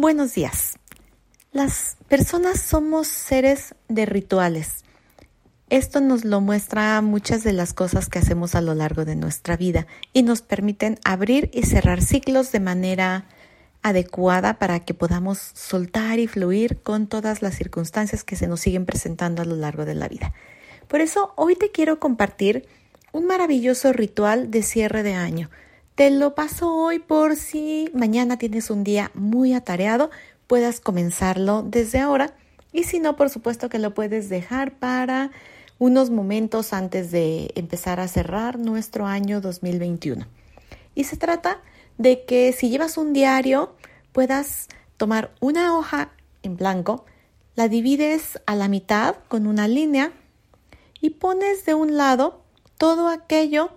Buenos días. Las personas somos seres de rituales. Esto nos lo muestra muchas de las cosas que hacemos a lo largo de nuestra vida y nos permiten abrir y cerrar ciclos de manera adecuada para que podamos soltar y fluir con todas las circunstancias que se nos siguen presentando a lo largo de la vida. Por eso hoy te quiero compartir un maravilloso ritual de cierre de año te lo paso hoy por si mañana tienes un día muy atareado, puedas comenzarlo desde ahora y si no, por supuesto que lo puedes dejar para unos momentos antes de empezar a cerrar nuestro año 2021. Y se trata de que si llevas un diario, puedas tomar una hoja en blanco, la divides a la mitad con una línea y pones de un lado todo aquello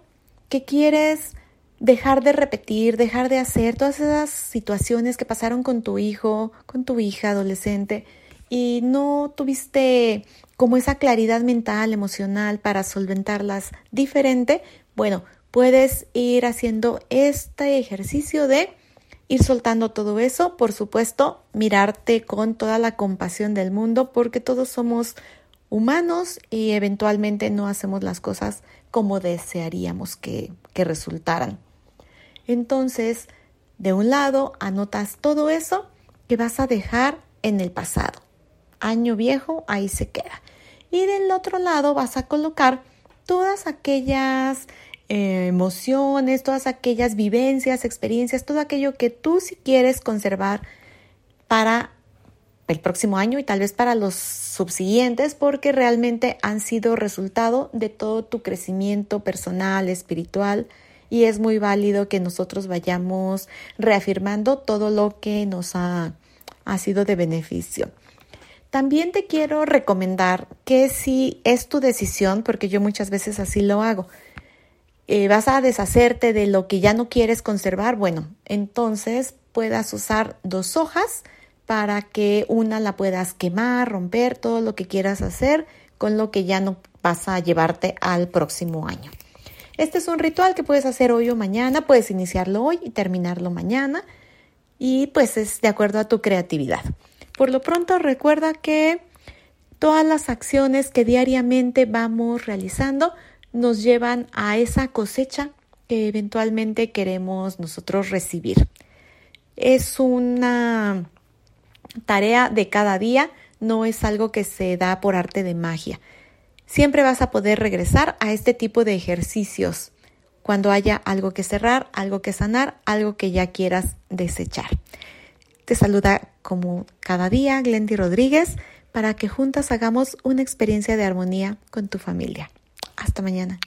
que quieres dejar de repetir, dejar de hacer todas esas situaciones que pasaron con tu hijo, con tu hija adolescente y no tuviste como esa claridad mental, emocional para solventarlas diferente, bueno, puedes ir haciendo este ejercicio de ir soltando todo eso, por supuesto, mirarte con toda la compasión del mundo porque todos somos humanos y eventualmente no hacemos las cosas como desearíamos que, que resultaran. Entonces, de un lado, anotas todo eso que vas a dejar en el pasado. Año viejo, ahí se queda. Y del otro lado vas a colocar todas aquellas eh, emociones, todas aquellas vivencias, experiencias, todo aquello que tú si quieres conservar para el próximo año y tal vez para los subsiguientes porque realmente han sido resultado de todo tu crecimiento personal, espiritual, y es muy válido que nosotros vayamos reafirmando todo lo que nos ha, sido de beneficio. También te quiero recomendar que si es tu decisión, porque yo muchas veces así lo hago, eh, vas a deshacerte de lo que ya no quieres conservar, bueno, entonces puedas usar dos hojas para que una la puedas quemar, romper, todo lo que quieras hacer con lo que ya no vas a llevarte al próximo año. Este es un ritual que puedes hacer hoy o mañana, puedes iniciarlo hoy y terminarlo mañana y pues es de acuerdo a tu creatividad. Por lo pronto recuerda que todas las acciones que diariamente vamos realizando nos llevan a esa cosecha que eventualmente queremos nosotros recibir. Es una tarea de cada día, no es algo que se da por arte de magia. Siempre vas a poder regresar a este tipo de ejercicios cuando haya algo que cerrar, algo que sanar, algo que ya quieras desechar. Te saluda como cada día Glendy Rodríguez para que juntas hagamos una experiencia de armonía con tu familia. Hasta mañana.